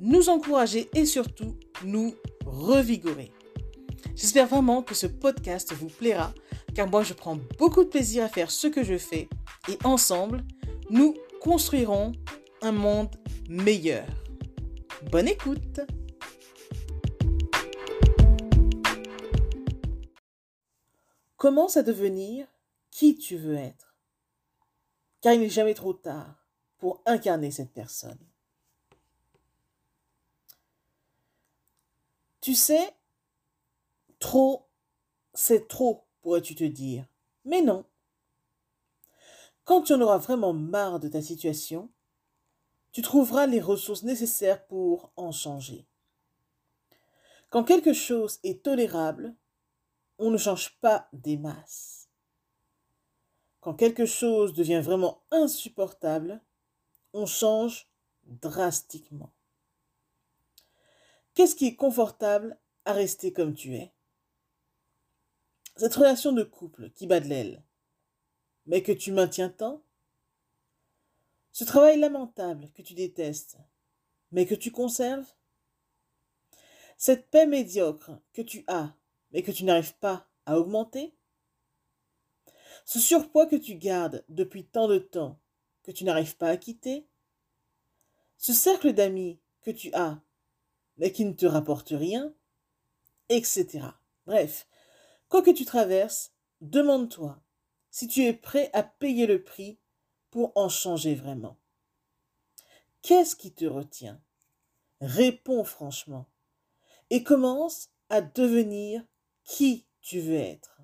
nous encourager et surtout nous revigorer. J'espère vraiment que ce podcast vous plaira car moi je prends beaucoup de plaisir à faire ce que je fais et ensemble, nous construirons un monde meilleur. Bonne écoute Commence à devenir qui tu veux être? Car il n'est jamais trop tard pour incarner cette personne. Tu sais, trop, c'est trop, pourrais-tu te dire. Mais non. Quand tu en auras vraiment marre de ta situation, tu trouveras les ressources nécessaires pour en changer. Quand quelque chose est tolérable, on ne change pas des masses. Quand quelque chose devient vraiment insupportable, on change drastiquement. Qu'est-ce qui est confortable à rester comme tu es? Cette relation de couple qui bat de l'aile, mais que tu maintiens tant? Ce travail lamentable que tu détestes, mais que tu conserves? Cette paix médiocre que tu as, mais que tu n'arrives pas à augmenter? Ce surpoids que tu gardes depuis tant de temps, que tu n'arrives pas à quitter? Ce cercle d'amis que tu as, mais qui ne te rapporte rien Etc. Bref, quoi que tu traverses, demande-toi si tu es prêt à payer le prix pour en changer vraiment. Qu'est-ce qui te retient? Réponds franchement et commence à devenir qui tu veux être.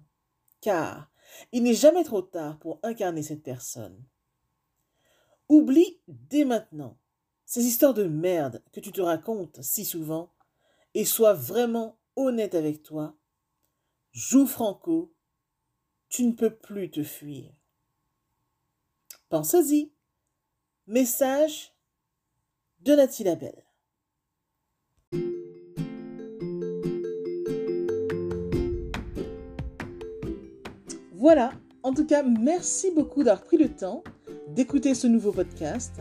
Car il n'est jamais trop tard pour incarner cette personne. Oublie dès maintenant ces histoires de merde que tu te racontes si souvent et sois vraiment honnête avec toi. Joue franco tu ne peux plus te fuir. Pense-y. Message de Nathalie Labelle. Voilà, en tout cas, merci beaucoup d'avoir pris le temps d'écouter ce nouveau podcast